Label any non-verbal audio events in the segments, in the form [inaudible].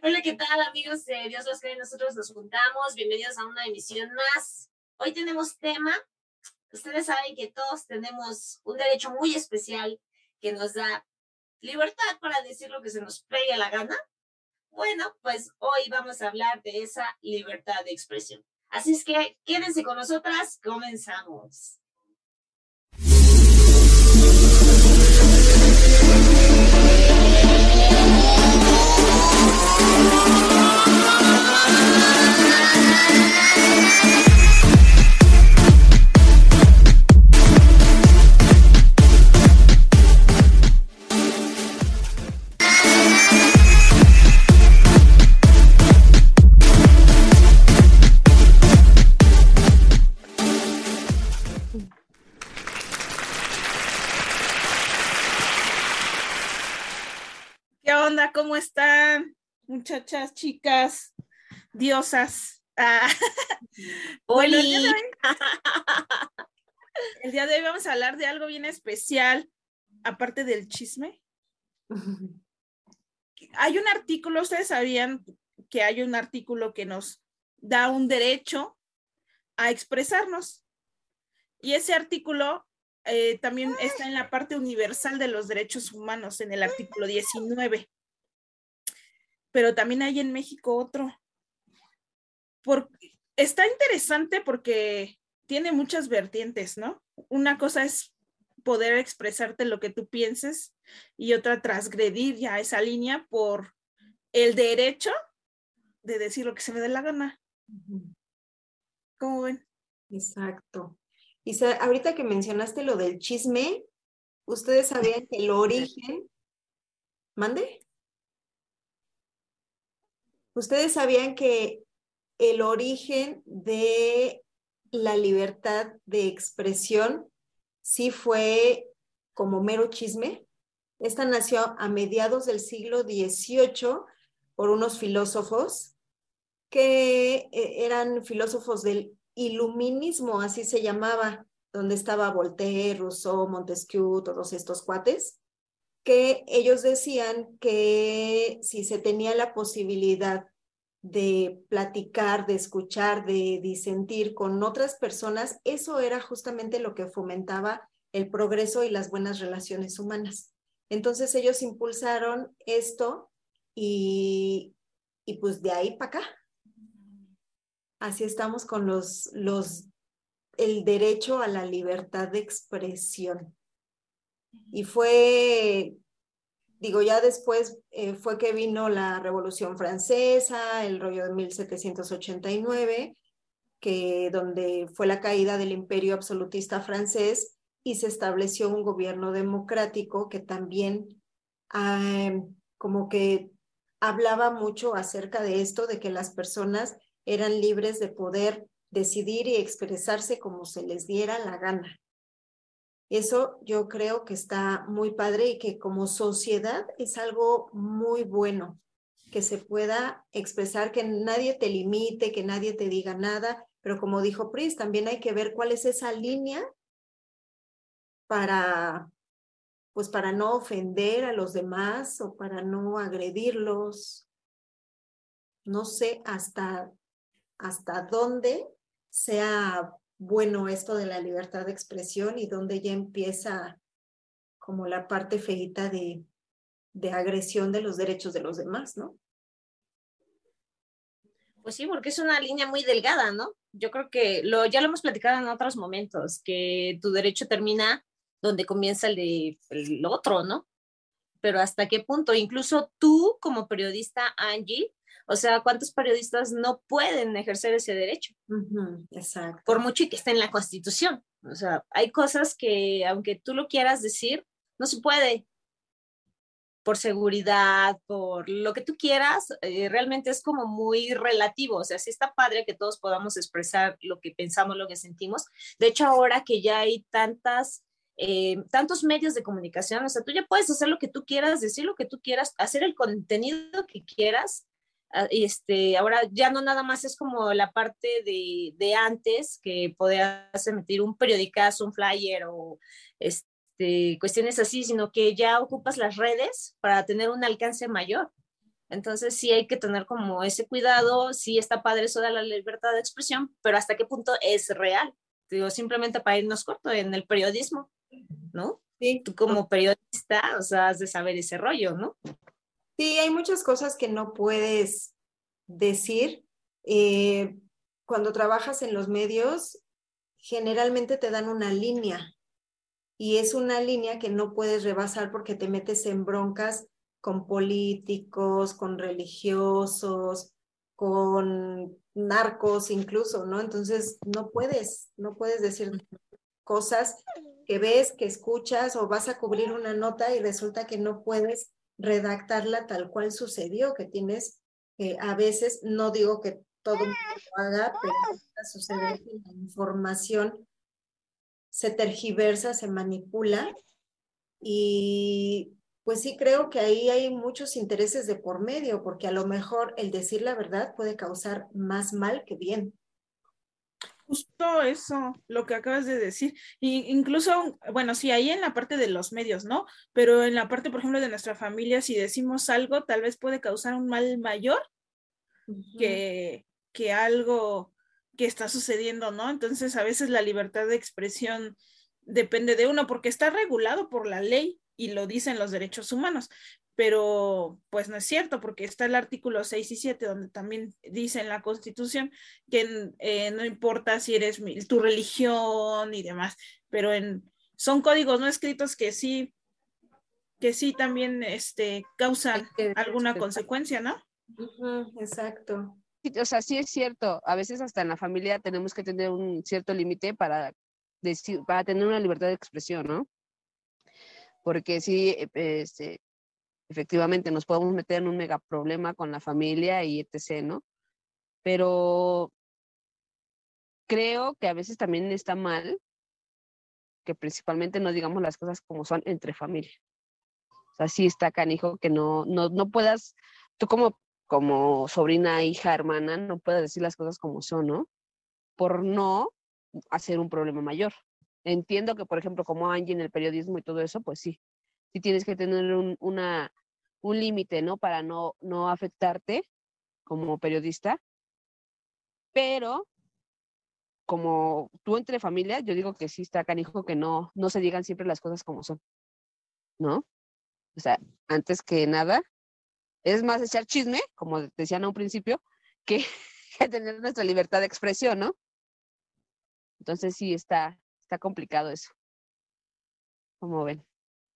Hola, ¿qué tal amigos de Dios los que nosotros nos juntamos? Bienvenidos a una emisión más. Hoy tenemos tema. Ustedes saben que todos tenemos un derecho muy especial que nos da libertad para decir lo que se nos pegue la gana. Bueno, pues hoy vamos a hablar de esa libertad de expresión. Así es que quédense con nosotras, comenzamos. ¿Cómo están, muchachas, chicas, diosas? Ah. [laughs] Bueno, el día, de hoy, el día de hoy vamos a hablar de algo bien especial, aparte del chisme. Hay un artículo, ustedes sabían que hay un artículo que nos da un derecho a expresarnos. Y ese artículo eh, también está en la parte universal de los derechos humanos, en el artículo 19 pero también hay en México otro. está interesante porque tiene muchas vertientes, ¿no? Una cosa es poder expresarte lo que tú pienses y otra transgredir ya esa línea por el derecho de decir lo que se me dé la gana. ¿Cómo ven? Exacto. Y ahorita que mencionaste lo del chisme, ¿ustedes sabían que el origen... ¿Mande? ¿Ustedes sabían que el origen de la libertad de expresión sí fue como mero chisme? Esta nació a mediados del siglo XVIII por unos filósofos que eh, eran filósofos del iluminismo, así se llamaba, donde estaba Voltaire, Rousseau, Montesquieu, todos estos cuates que ellos decían que si se tenía la posibilidad de platicar, de escuchar, de disentir con otras personas, eso era justamente lo que fomentaba el progreso y las buenas relaciones humanas. Entonces ellos impulsaron esto y, y pues de ahí para acá. Así estamos con los, los, el derecho a la libertad de expresión. Y fue, digo, ya después eh, fue que vino la Revolución Francesa, el rollo de 1789, que donde fue la caída del imperio absolutista francés y se estableció un gobierno democrático que también como que hablaba mucho acerca de esto, de que las personas eran libres de poder decidir y expresarse como se les diera la gana. Eso yo creo que está muy padre y que como sociedad es algo muy bueno, que se pueda expresar, que nadie te limite, que nadie te diga nada, pero como dijo Pris, también hay que ver cuál es esa línea para, pues para no ofender a los demás o para no agredirlos. No sé hasta, hasta dónde sea bueno esto de la libertad de expresión y donde ya empieza como la parte feita de, de agresión de los derechos de los demás, ¿no? Pues sí, porque es una línea muy delgada, ¿no? Yo creo que lo, ya lo hemos platicado en otros momentos, que tu derecho termina donde comienza el de el otro, ¿no? Pero hasta qué punto, incluso tú como periodista, Angie, o sea, ¿cuántos periodistas no pueden ejercer ese derecho? exacto. Por mucho que esté en la Constitución. O sea, hay cosas que, aunque tú lo quieras decir, no se puede. Por seguridad, por lo que tú quieras, eh, realmente es como muy relativo. O sea, sí está padre que todos podamos expresar lo que pensamos, lo que sentimos. De hecho, ahora que ya hay tantas eh, tantos medios de comunicación, o sea, tú ya puedes hacer lo que tú quieras, decir lo que tú quieras, hacer el contenido que quieras este, ahora ya no nada más es como la parte de, de antes, que podías emitir un periodicazo, un flyer o este, cuestiones así, sino que ya ocupas las redes para tener un alcance mayor. Entonces sí hay que tener como ese cuidado, sí está padre eso de la libertad de expresión, pero hasta qué punto es real. Digo, simplemente para irnos corto en el periodismo, ¿no? Sí. Tú como periodista, o sea, has de saber ese rollo, ¿no? Sí, hay muchas cosas que no puedes decir. Eh, cuando trabajas en los medios, generalmente te dan una línea y es una línea que no puedes rebasar porque te metes en broncas con políticos, con religiosos, con narcos incluso, ¿no? Entonces no puedes, no puedes decir cosas que ves, que escuchas o vas a cubrir una nota y resulta que no puedes redactarla tal cual sucedió, que tienes que a veces, no digo que todo mundo lo haga, pero sucede que la información se tergiversa, se manipula y pues sí creo que ahí hay muchos intereses de por medio, porque a lo mejor el decir la verdad puede causar más mal que bien. Justo eso, lo que acabas de decir. Y incluso, bueno, sí, ahí en la parte de los medios, ¿no? Pero en la parte, por ejemplo, de nuestra familia, si decimos algo, tal vez puede causar un mal mayor que, que algo que está sucediendo, ¿no? Entonces, a veces la libertad de expresión depende de uno porque está regulado por la ley y lo dicen los derechos humanos, pero pues no es cierto porque está el artículo 6 y 7 donde también dice en la Constitución que eh, no importa si eres tu religión y demás, pero en, son códigos no escritos que sí que sí también este, causan alguna consecuencia, ¿no? exacto o sea, sí es cierto, a veces hasta en la familia tenemos que tener un cierto límite para decir, para tener una libertad de expresión, ¿no? Porque sí, e, este, efectivamente nos podemos meter en un mega problema con la familia y etc., ¿no? Pero creo que a veces también está mal que principalmente no digamos las cosas como son entre familia. O sea, sí está canijo que no, no, no puedas, tú como como sobrina, hija, hermana, no puedes decir las cosas como son, ¿no? Por no hacer un problema mayor. Entiendo que, por ejemplo, como Angie en el periodismo y todo eso, pues sí, sí tienes que tener un, una, un límite, ¿no? Para no, no afectarte como periodista. Pero como tú entre familia, yo digo que sí está canijo que no, no se digan siempre las cosas como son, ¿no? O sea, antes que nada, es más echar chisme, como decían a un principio, [laughs] que, tener nuestra libertad de expresión, ¿no? Entonces sí está, está complicado eso. ¿Cómo ven?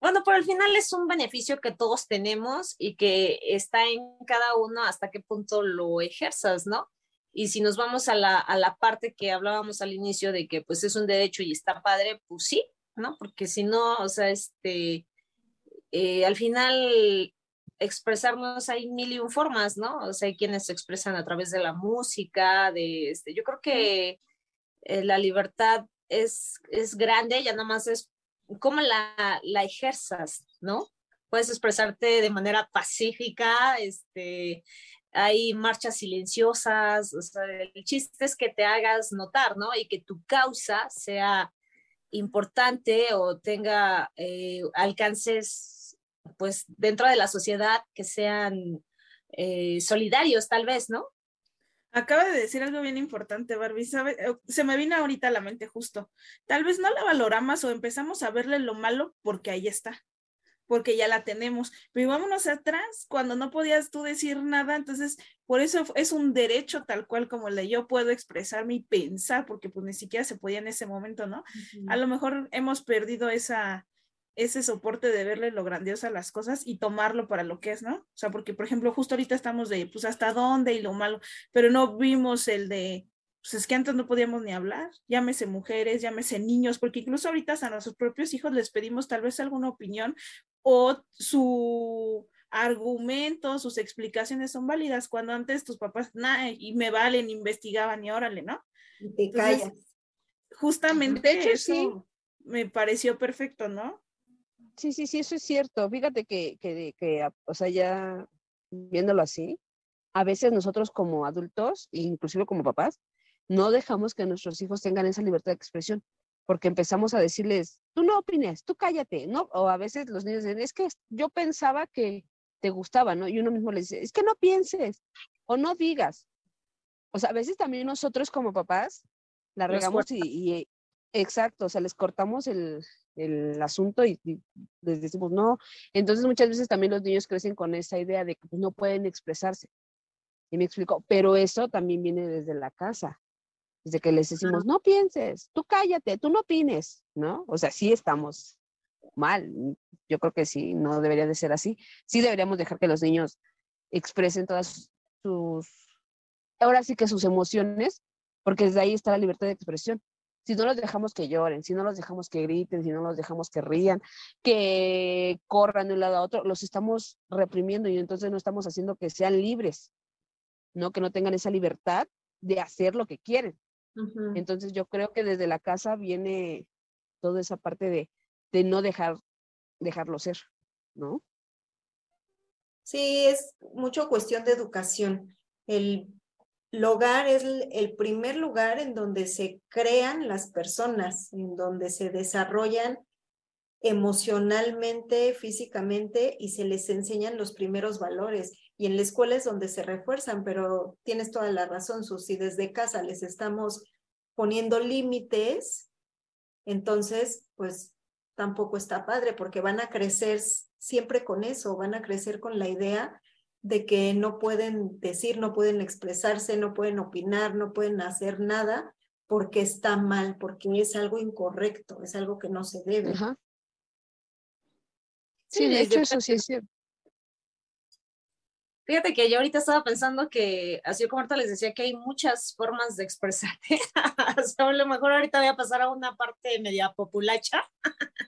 Bueno, pero al final es un beneficio que todos tenemos y que está en cada uno hasta qué punto lo ejerzas, ¿no? Y si nos vamos a la, a la parte que hablábamos al inicio de que pues es un derecho y está padre, pues sí, ¿no? Porque si no, o sea, este, eh, al final expresarnos hay mil y un formas, ¿no? O sea, hay quienes se expresan a través de la música, de este, yo creo que eh, la libertad es, es grande, ya nada más es cómo la, la ejerzas, ¿no? Puedes expresarte de manera pacífica, este, hay marchas silenciosas, o sea, el chiste es que te hagas notar, ¿no? Y que tu causa sea importante o tenga eh, alcances pues dentro de la sociedad que sean eh, solidarios tal vez, ¿no? Acaba de decir algo bien importante, Barbie. Eh, se me vino ahorita a la mente justo. Tal vez no la valoramos o empezamos a verle lo malo porque ahí está, porque ya la tenemos. Pero vámonos atrás, cuando no podías tú decir nada, entonces por eso es un derecho tal cual como el de yo puedo expresarme y pensar, porque pues ni siquiera se podía en ese momento, ¿no? A lo mejor hemos perdido esa, ese soporte de verle lo grandioso a las cosas y tomarlo para lo que es, ¿no? O sea, porque, por ejemplo, justo ahorita estamos de, pues, hasta dónde y lo malo, pero no vimos el de, pues es que antes no podíamos ni hablar, llámese mujeres, llámese niños, porque incluso ahorita a nuestros propios hijos les pedimos tal vez alguna opinión o su argumento, sus explicaciones son válidas, cuando antes tus papás, nada, y me valen, investigaban y órale, ¿no? Y te callas. Justamente eso me pareció perfecto, ¿no? Sí, sí, sí, eso es cierto. Fíjate que, que, que, o sea, ya viéndolo así, a veces nosotros como adultos, inclusive como papás, no dejamos que nuestros hijos tengan esa libertad de expresión, porque empezamos a decirles, tú no opines, tú cállate, ¿no? O a veces los niños dicen, es que yo pensaba que te gustaba, ¿no? Y uno mismo le dice, es que no pienses o no digas. O sea, a veces también nosotros como papás la regamos y, y, exacto, o sea, les cortamos el, el asunto y, les decimos no. Entonces muchas veces también los niños crecen con esa idea de que pues, no pueden expresarse. Y me explico, pero eso también viene desde la casa, desde que les decimos, no pienses, tú cállate, tú no opines, ¿no? O sea, sí estamos mal. Yo creo que sí, no debería de ser así. Sí deberíamos dejar que los niños expresen todas sus, ahora sí que sus emociones, porque desde ahí está la libertad de expresión si no los dejamos que lloren, si no los dejamos que griten, si no los dejamos que rían, que corran de un lado a otro, los estamos reprimiendo y entonces no estamos haciendo que sean libres, ¿no? Que no tengan esa libertad de hacer lo que quieren. Entonces yo creo que desde la casa viene toda esa parte de, de no dejar, dejarlo ser, ¿no? Sí, es mucho cuestión de educación. El el hogar es el primer lugar en donde se crean las personas, en donde se desarrollan emocionalmente, físicamente y se les enseñan los primeros valores. Y en la escuela es donde se refuerzan, pero tienes toda la razón, Susi, desde casa les estamos poniendo límites, entonces, pues tampoco está padre porque van a crecer siempre con eso, van a crecer con la idea de que no pueden decir, no pueden expresarse, no pueden opinar, no pueden hacer nada porque está mal, porque es algo incorrecto, es algo que no se debe. Sí, de hecho eso sí es cierto. Fíjate que yo ahorita estaba pensando que, así como ahorita les decía, que hay muchas formas de expresarte. [laughs] a lo mejor ahorita voy a pasar a una parte media populacha. [laughs]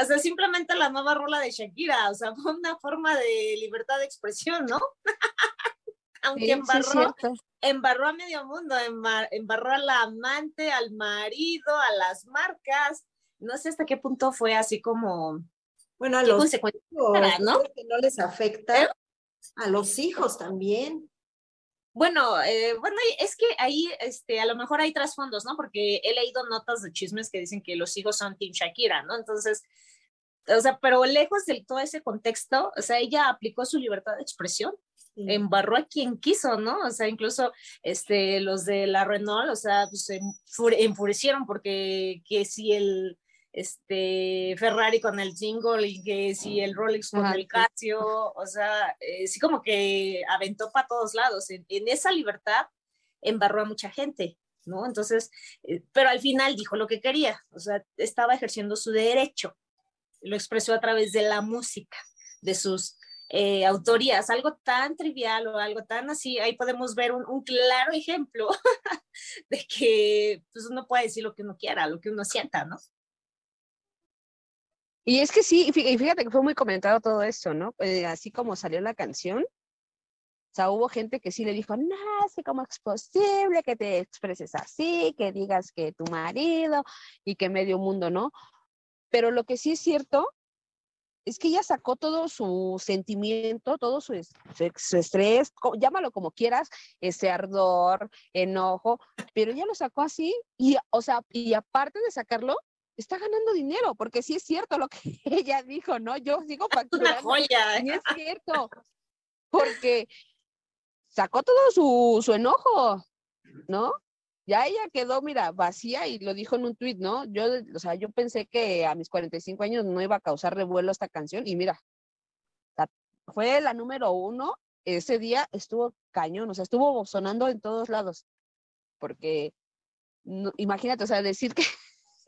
o sea, simplemente la nueva rola de Shakira, o sea, fue una forma de libertad de expresión, ¿no? [laughs] Aunque embarró, embarró a medio mundo, embarró a la amante, al marido, a las marcas. No sé hasta qué punto fue así como... Bueno, a los hijos, ¿no? que no les afecta. A los hijos también. Bueno, eh, bueno, es que ahí, este, a lo mejor hay trasfondos, ¿no? Porque he leído notas de chismes que dicen que los hijos son Team Shakira, ¿no? Entonces, o sea, pero lejos de todo ese contexto, o sea, ella aplicó su libertad de expresión, embarró a quien quiso, ¿no? O sea, incluso este, los de la Renault, o sea, pues, se enfurecieron porque que si el este Ferrari con el jingle y que si el Rolex con el Casio, o sea, eh, sí como que aventó para todos lados. En, esa libertad embarró a mucha gente, ¿no? Entonces, eh, pero al final dijo lo que quería, o sea, estaba ejerciendo su derecho, lo expresó a través de la música, de sus eh, autorías, algo tan trivial o algo tan así, ahí podemos ver un, un claro ejemplo [laughs] de que pues uno puede decir lo que uno quiera, lo que uno sienta, ¿no? Y es que sí, y fíjate que fue muy comentado todo esto, ¿no? Eh, así como salió la canción, o sea, hubo gente que sí le dijo, no, sé cómo es posible que te expreses así, que digas que tu marido y que medio mundo, ¿no? Pero lo que sí es cierto es que ella sacó todo su sentimiento, todo su, su, estrés, llámalo como quieras, ese ardor, enojo, pero ella lo sacó así y, o sea, y aparte de sacarlo, está ganando dinero, porque sí es cierto lo que [laughs] ella dijo, ¿no? Yo sigo [laughs] facturando. joya. Y es cierto, porque sacó todo su, su enojo, ¿no? Ya ella quedó, mira, vacía y lo dijo en un tuit, ¿no? Yo, o sea, yo pensé que a mis 45 años no iba a causar revuelo esta canción y mira, fue la número uno, ese día estuvo cañón, o sea, estuvo sonando en todos lados, porque imagínate, o sea, decir que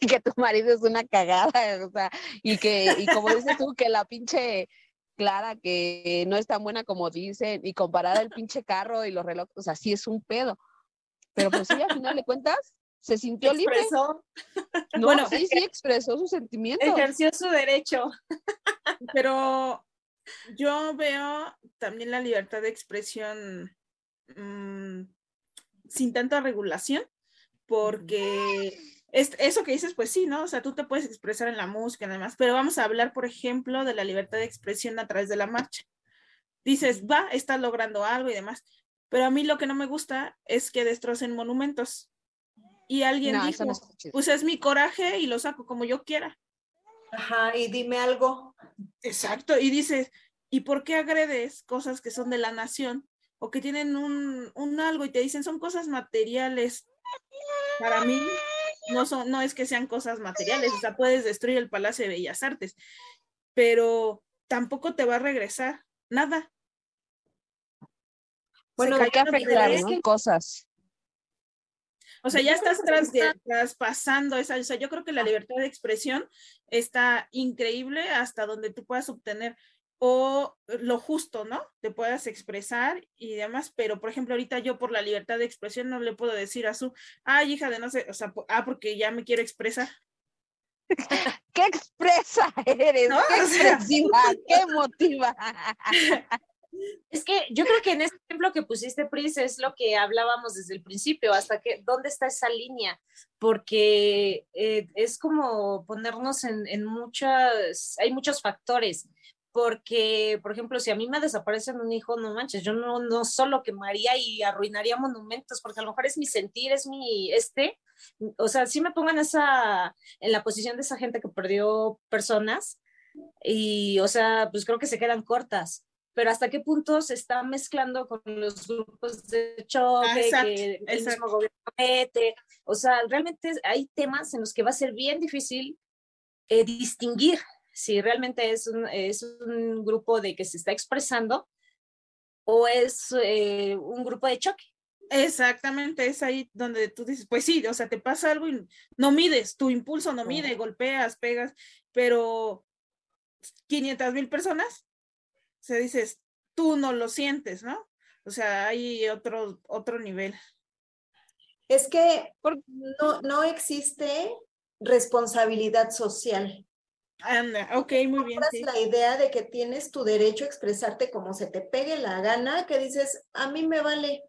[laughs] que tu marido es una cagada, o sea, y que, y como dices tú, que la pinche Clara que no es tan buena como dicen, y comparar el pinche carro y los relojes, o sea, sí es un pedo. Pero pues sí, al final de cuentas, se sintió expresó. libre. [laughs] No, bueno, sí, sí, expresó su sentimiento. Ejerció su derecho. [laughs] Pero yo veo también la libertad de expresión mm, sin tanta regulación, porque eso que dices, pues sí, ¿no? O sea, tú te puedes expresar en la música y demás, pero vamos a hablar, por ejemplo, de la libertad de expresión a través de la marcha. Dices, va, estás logrando algo y demás, pero a mí lo que no me gusta es que destrocen monumentos. Y alguien dijo, pues es mi coraje y lo saco como yo quiera. Ajá, y dime algo. Exacto, y dices, ¿Y por qué agredes cosas que son de la nación o que tienen un, un algo y te dicen son cosas materiales? Para mí no, son, no es que sean cosas materiales, o sea, puedes destruir el Palacio de Bellas Artes, pero tampoco te va a regresar nada. Bueno, hay que afectar cosas. O sea, ya estás traspasando esa, o sea, yo creo que la libertad de expresión está increíble hasta donde tú puedas obtener o lo justo, ¿no? Te puedas expresar y demás, pero por ejemplo, ahorita yo por la libertad de expresión no le puedo decir a su, ay, hija de no sé, o sea, ah, porque ya me quiero expresar. [laughs] ¿Qué expresa eres? ¿Qué [laughs] expresiva? [laughs] ¿Qué emotiva? Es que yo creo que en este ejemplo que pusiste, Pris, es lo que hablábamos desde el principio, hasta que, ¿dónde está esa línea? Porque eh, es como ponernos en, en muchas, hay muchos factores, porque, por ejemplo, si a mí me desaparecen un hijo, no manches, yo no, no solo quemaría y arruinaría monumentos, porque a lo mejor es mi sentir, es mi, este, o sea, si me pongan esa, en la posición de esa gente que perdió personas, y, o sea, pues creo que se quedan cortas pero hasta qué punto se está mezclando con los grupos de choque que el mismo gobierno mete. O sea, realmente hay temas en los que va a ser bien difícil eh, distinguir si realmente es un, es un grupo de que se está expresando o es eh, un grupo de choque. Exactamente, es ahí donde tú dices, pues sí, o sea, te pasa algo y no mides, tu impulso no mide, golpeas, pegas, pero 500 mil personas o sea, dices, tú no lo sientes, ¿no? O sea, hay otro, otro nivel. Es que no, no existe responsabilidad social. Anda, ok, muy bien. Sí. La idea de que tienes tu derecho a expresarte como se te pegue la gana, que dices, a mí me vale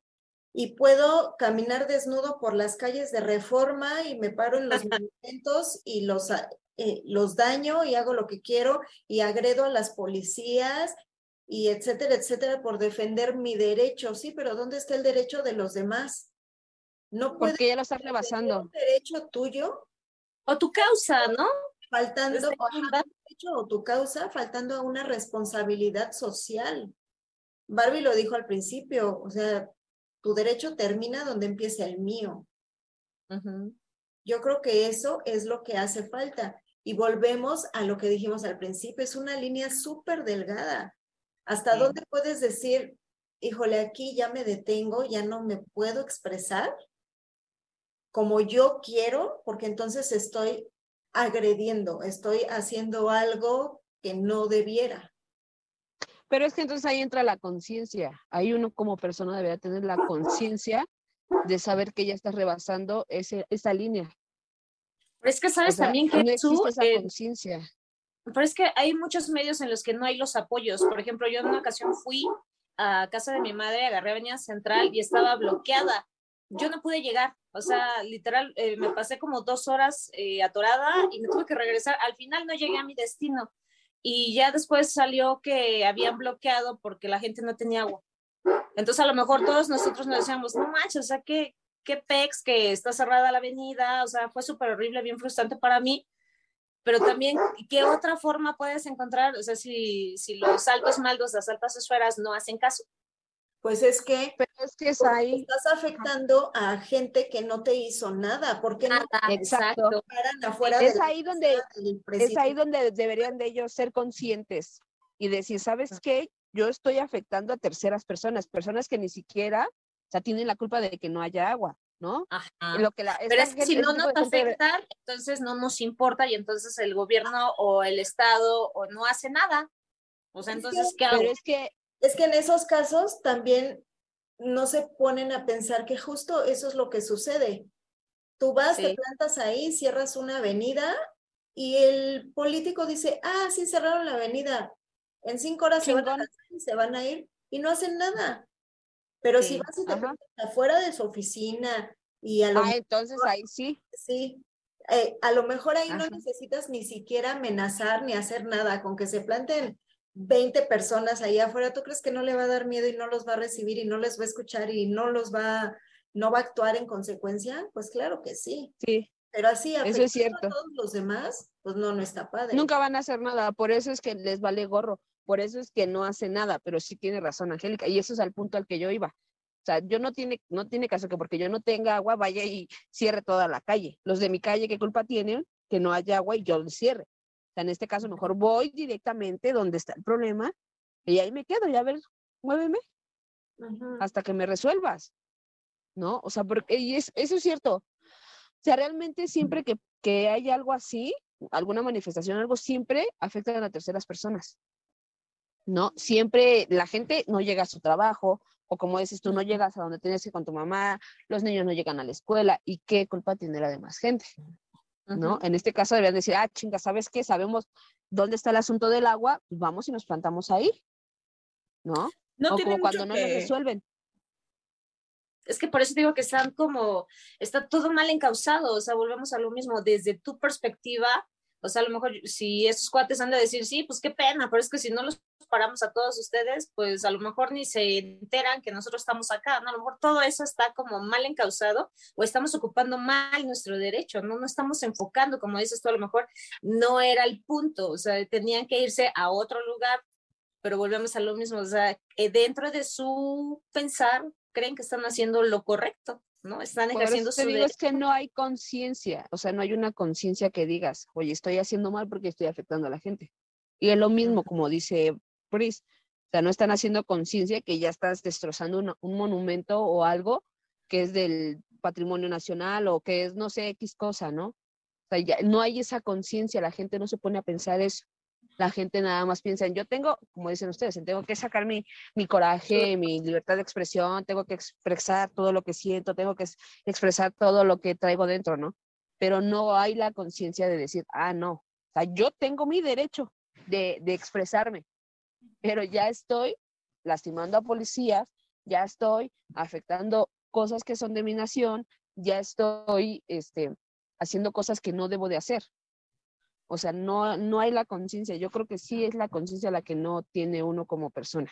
y puedo caminar desnudo por las calles de reforma y me paro en los [laughs] monumentos y los, eh, los daño y hago lo que quiero y agredo a las policías y etcétera, etcétera, por defender mi derecho. Sí, pero ¿dónde está el derecho de los demás? No Porque ya lo estás rebasando. Un derecho tuyo. O tu causa, ¿no? Faltando a derecho o tu causa, faltando a una responsabilidad social. Barbie lo dijo al principio, o sea, tu derecho termina donde empieza el mío. Yo creo que eso es lo que hace falta. Y volvemos a lo que dijimos al principio, es una línea súper delgada. ¿Hasta dónde puedes decir, híjole, aquí ya me detengo, ya no me puedo expresar como yo quiero, porque entonces estoy agrediendo, estoy haciendo algo que no debiera. Pero es que entonces ahí entra la conciencia. Ahí uno como persona debería tener la conciencia de saber que ya estás rebasando ese, esa línea. Pero es que sabes también que no esa conciencia pero es que hay muchos medios en los que no hay los apoyos. Por ejemplo, yo en una ocasión fui a casa de mi madre, agarré Avenida Central y estaba bloqueada. Yo no pude llegar, o sea, literal, eh, me pasé como dos horas eh, atorada y me tuve que regresar. Al final no llegué a mi destino y ya después salió que habían bloqueado porque la gente no tenía agua. Entonces a lo mejor todos nosotros nos decíamos, no manches, o sea, qué, qué pex que está cerrada la avenida, o sea, fue súper horrible, bien frustrante para mí, pero también, ¿qué otra forma puedes encontrar? O sea, si, si los altos maldos, las altas esferas no hacen caso. Pues es que, pero es que es ahí. estás afectando a gente que no te hizo nada, porque no exacto. Afuera es ahí donde es ahí donde deberían de ellos ser conscientes y decir, ¿sabes qué? Yo estoy afectando a terceras personas, personas que ni siquiera, o sea, tienen la culpa de que no haya agua. ¿no? Lo que Pero es que si no nos afecta, entonces no nos importa y entonces el gobierno o el Estado o no hace nada. O sea, entonces, ¿qué hago? es que... Es que en esos casos también no se ponen a pensar que justo eso es lo que sucede. Tú vas, te plantas ahí, cierras una avenida y el político dice, ah, sí, cerraron la avenida. En cinco horas se van, a, se van a ir y no hacen nada. Pero si vas y te afuera de su oficina y a lo ah, entonces ahí sí. Sí, eh, a lo mejor ahí no necesitas ni siquiera amenazar ni hacer nada, con que se planten 20 personas ahí afuera, ¿tú crees que no le va a dar miedo y no los va a recibir y no les va a escuchar y no los va, no va a actuar en consecuencia? Pues claro que sí. Sí. Pero así, eso es cierto. a todos los demás, pues no, no está padre. Nunca van a hacer nada, por eso es que les vale gorro Por eso es que no hace nada, pero sí tiene razón, Angélica. Y eso es al punto al que yo iba. O sea, yo no tiene, no tiene caso que porque yo no tenga agua vaya y cierre toda la calle. Los de mi calle, ¿qué culpa tienen que no haya agua y yo lo cierre? Sea, en este caso, mejor voy directamente donde está el problema y ahí me quedo y a ver, muéveme hasta que me resuelvas. ¿No? O sea, porque, y es, eso es cierto. O sea, realmente siempre que, que hay algo así, alguna manifestación, algo, siempre afecta a las terceras personas. ¿No? Siempre la gente no llega a su trabajo, o como dices tú, no llegas a donde tienes que ir con tu mamá, los niños no llegan a la escuela, ¿y qué culpa tiene la demás gente? ¿No? En este caso deberían decir, ah, chinga, ¿sabes qué? Sabemos dónde está el asunto del agua, pues vamos y nos plantamos ahí, ¿no? No o como cuando no lo resuelven. Es que por eso digo que están como, está todo mal encausado, o sea, volvemos a lo mismo, desde tu perspectiva, o sea, a lo mejor si esos cuates han de decir, sí, pues qué pena, pero es que si no los paramos a todos ustedes, pues a lo mejor ni se enteran que nosotros estamos acá, ¿no? A lo mejor todo eso está como mal encausado o estamos ocupando mal nuestro derecho, ¿no? No estamos enfocando, como dices tú, a lo mejor no era el punto, o sea, tenían que irse a otro lugar, pero volvemos a lo mismo, o sea, dentro de su pensar, creen que están haciendo lo correcto, ¿no? Están ejerciendo su derecho. es que no hay conciencia, o sea, no hay una conciencia que digas, oye, estoy haciendo mal porque estoy afectando a la gente. Y es lo mismo, como dice Pris, o sea, no están haciendo conciencia que ya estás destrozando una- un monumento o algo que es del patrimonio nacional o que es, no sé, X cosa, ¿no? O sea, ya no hay esa conciencia, la gente no se pone a pensar eso. La gente nada más piensa en, yo tengo, como dicen ustedes, en tengo que sacar mi, mi coraje, mi libertad de expresión, tengo que expresar todo lo que siento, tengo que ex- expresar todo lo que traigo dentro, ¿no? Pero no hay la conciencia de decir, ah, no, o sea, yo tengo mi derecho de, de expresarme, pero ya estoy lastimando a policías, ya estoy afectando cosas que son de mi nación, ya estoy este, haciendo cosas que no debo de hacer. O sea, no, no hay la conciencia. Yo creo que sí es la conciencia la que no tiene uno como persona.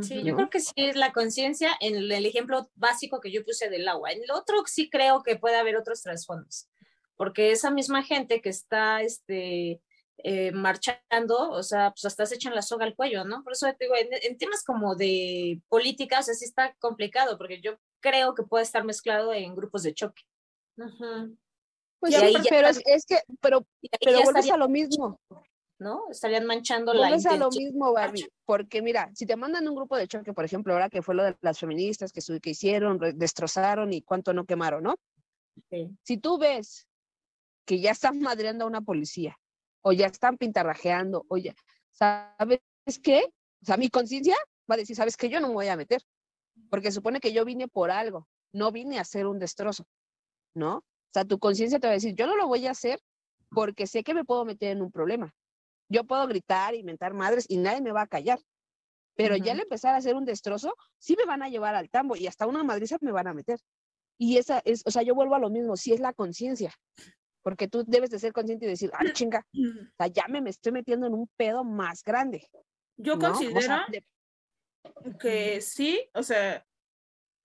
Sí, Ujú. yo ¿no? creo que sí es la conciencia en el, ejemplo básico que yo puse del agua. En el otro sí creo que puede haber otros trasfondos, porque esa misma gente que está este, eh, marchando, o sea, pues hasta se echan la soga al cuello, ¿no? Por eso te digo, en, en temas como de política, o sea, sí está complicado, porque yo creo que puede estar mezclado en grupos de choque. Ujú. Pues sí, pero es, es que, pero, pero vuelves a lo mismo. ¿no? Estarían manchando la Vuelves a lo mismo, Barbie, porque mira, si te mandan un grupo de choque, por ejemplo, ahora que fue lo de las feministas que, su- que hicieron, destrozaron y cuánto no quemaron, ¿no? Sí. Si tú ves que ya están madreando a una policía, o ya están pintarrajeando, o ya, ¿sabes qué? O sea, mi conciencia va a decir, ¿sabes qué? Yo no me voy a meter, porque supone que yo vine por algo, no vine a hacer un destrozo, ¿no? O sea, tu conciencia te va a decir, yo no lo voy a hacer porque sé que me puedo meter en un problema. Yo puedo gritar, inventar madres y nadie me va a callar. Pero ya al empezar a hacer un destrozo, sí me van a llevar al tambo y hasta una madriza me van a meter. Y esa es, o sea, yo vuelvo a lo mismo, sí es la conciencia. Porque tú debes de ser consciente y decir, ay, chinga, o sea, ya me, me estoy metiendo en un pedo más grande. Yo ¿no? O considero sea, de- que sí, o sea,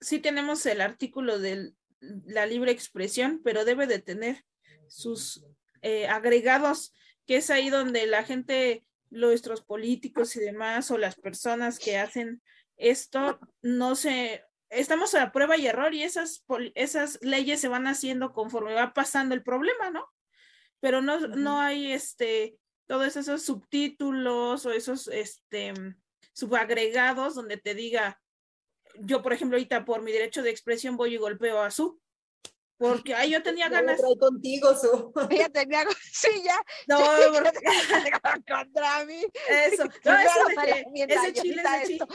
sí tenemos el artículo de la libre expresión, pero debe de tener sus eh, agregados, que es ahí donde la gente, nuestros políticos y demás, o las personas que hacen esto, no se, estamos a prueba y error y esas, esas leyes se van haciendo conforme va pasando el problema, ¿no? Pero no, no hay este, todos esos subtítulos o esos este, subagregados donde te diga, yo por ejemplo ahorita por mi derecho de expresión voy y golpeo a su, porque ay, yo tenía [laughs] ganas. trae contigo, Su. [laughs] ya tenía, [laughs] sí, ya, No, porque- contra mí. eso, no, eso de ese chile, ese chile.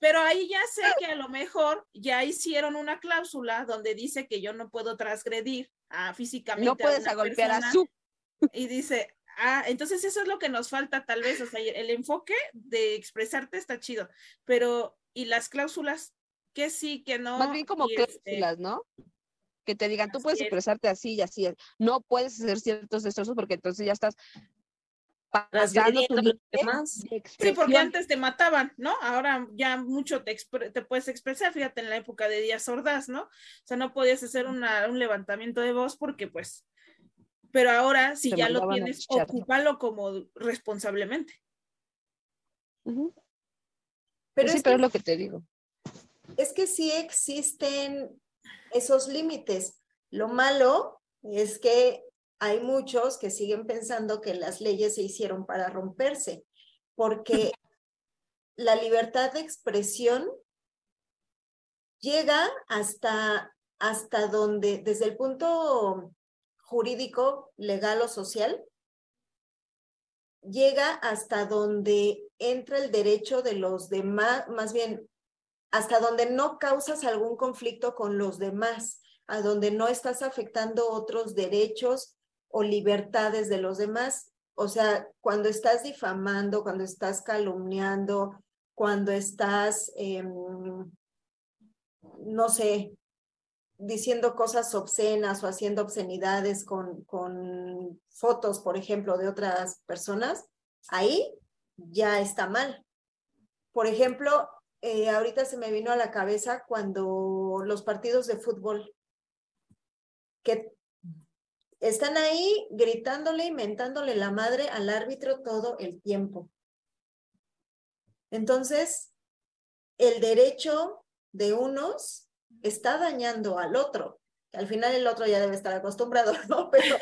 Pero ahí ya sé que a lo mejor ya hicieron una cláusula donde dice que yo no puedo transgredir a físicamente No puedes una a golpear a persona. su. y dice, ah, entonces eso es lo que nos falta tal vez, o sea, el enfoque de expresarte está chido, pero ¿y las cláusulas? Que sí, que no. Más bien como y este, cláusulas, ¿no? Que te digan, tú puedes es. expresarte así y así. No puedes hacer ciertos destrozos porque entonces ya estás pasando tu demás. de Sí, porque antes te mataban, ¿no? Ahora ya mucho te, te puedes expresar, fíjate en la época de Díaz Ordaz, ¿no? O sea, no podías hacer una, un levantamiento de voz porque pues Pero ahora, si ya lo tienes, ocúpalo como responsablemente. Pero sí, es pero que- es lo que te digo. es que sí existen esos límites. Lo malo es que hay muchos que siguen pensando que las leyes se hicieron para romperse, porque [laughs] la libertad de expresión llega hasta, hasta donde, desde el punto jurídico, legal o social, llega hasta donde entra el derecho de los demás, más bien hasta donde no causas algún conflicto con los demás, a donde no estás afectando otros derechos o libertades de los demás. O sea, cuando estás difamando, cuando estás calumniando, cuando estás, em, no sé, diciendo cosas obscenas o haciendo obscenidades con, fotos, por ejemplo, de otras personas, ahí ya está mal. Por ejemplo, eh, ahorita se me vino a la cabeza cuando los partidos de fútbol, que están ahí gritándole y mentándole la madre al árbitro todo el tiempo. Entonces, el derecho de unos está dañando al otro. Al final el otro ya debe estar acostumbrado, [laughs] ¿no? Pero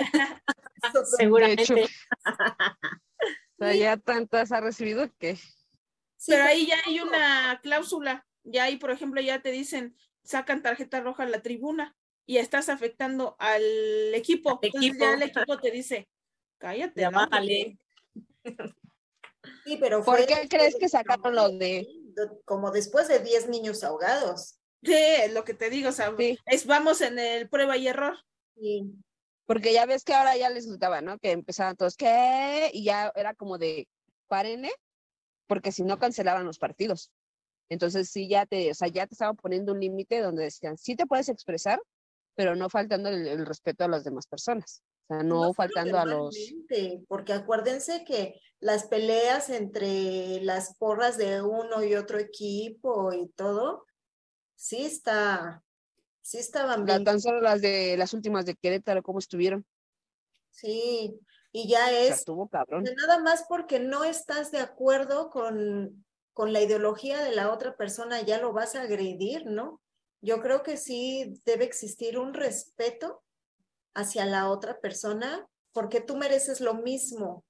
Seguramente. [laughs] O sea, ya tantas ha recibido que Sí, Pero ahí ya hay una cláusula. Ya ahí, por ejemplo, ya te dicen, sacan tarjeta roja a la tribuna y estás afectando al equipo. Al Entonces equipo. ya el equipo te dice, cállate. Vale. sí, pero ¿Por qué crees que sacaron lo de- Como después de 10 niños ahogados. Sí, es lo que te digo, o sea, Sí. es vamos en el prueba y error. Sí. Porque ya ves que ahora ya les gustaba, ¿no? Que empezaban todos, ¿qué? Y ya era como de, párenle, porque si no cancelaban los partidos. Entonces sí ya te, o sea, ya te estaban poniendo un límite donde decían, sí te puedes expresar, pero no faltando el, el respeto a las demás personas. O sea, no, solo faltando a los... Porque acuérdense que las peleas entre las porras de uno y otro equipo y todo, sí está, sí estaban bien. tan solo las de las últimas de Querétaro, cómo estuvieron. Sí, y ya O sea, es estuvo cabrón. nada más porque no estás de acuerdo con, con la ideología de la otra persona, ya lo vas a agredir, ¿no? Yo creo que sí debe existir un respeto hacia la otra persona porque tú mereces lo mismo.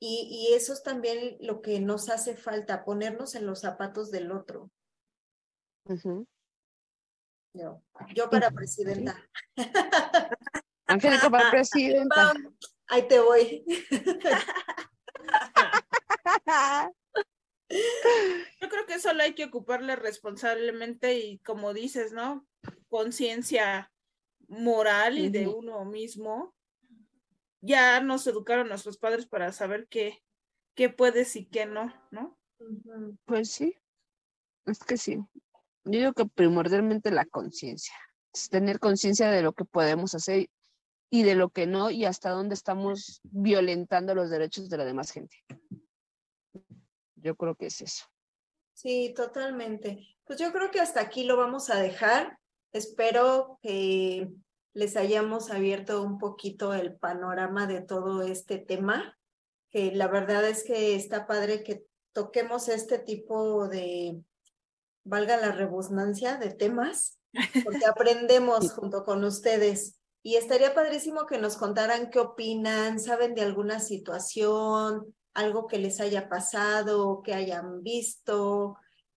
Y, y eso es también lo que nos hace falta, ponernos en los zapatos del otro. Yo, yo para presidenta. Angélica [laughs] para presidenta. Ahí te voy. [laughs] Yo creo que solo hay que ocuparle responsablemente y como dices, ¿no? Conciencia moral y de uno mismo. Ya nos educaron nuestros padres para saber qué, qué puedes y qué no, ¿no? Pues sí, es que sí. Yo digo que primordialmente la conciencia, es tener conciencia de lo que podemos hacer y de lo que no y hasta dónde estamos violentando los derechos de la demás gente. Yo creo que es eso. Sí, totalmente. Pues yo creo que hasta aquí lo vamos a dejar. Espero que les hayamos abierto un poquito el panorama de todo este tema, que la verdad es que está padre que toquemos este tipo de, valga la redundancia, de temas, [laughs] porque aprendemos junto con ustedes. Y estaría padrísimo que nos contaran qué opinan, saben de alguna situación, algo que les haya pasado, que hayan visto.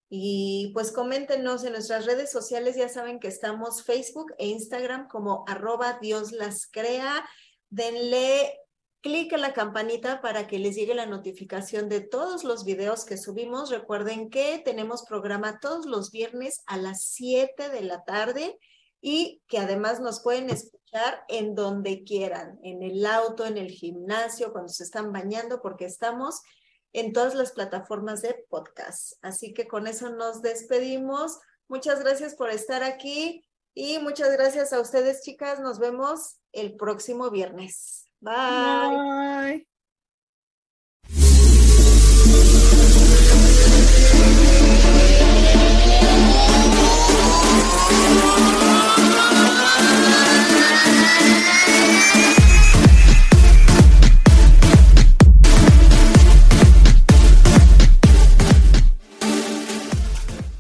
Y pues coméntenos en nuestras redes sociales, ya saben que estamos Facebook e Instagram como arroba Dios las crea. Denle clic a la campanita para que les llegue la notificación de todos los videos que subimos. Recuerden que tenemos programa todos los viernes a las 7 de la tarde y que además nos pueden escuchar en donde quieran, en el auto, en el gimnasio, cuando se están bañando, porque estamos en todas las plataformas de podcast. Así que con eso nos despedimos. Muchas gracias por estar aquí y muchas gracias a ustedes, chicas. Nos vemos el próximo viernes. Bye. Bye.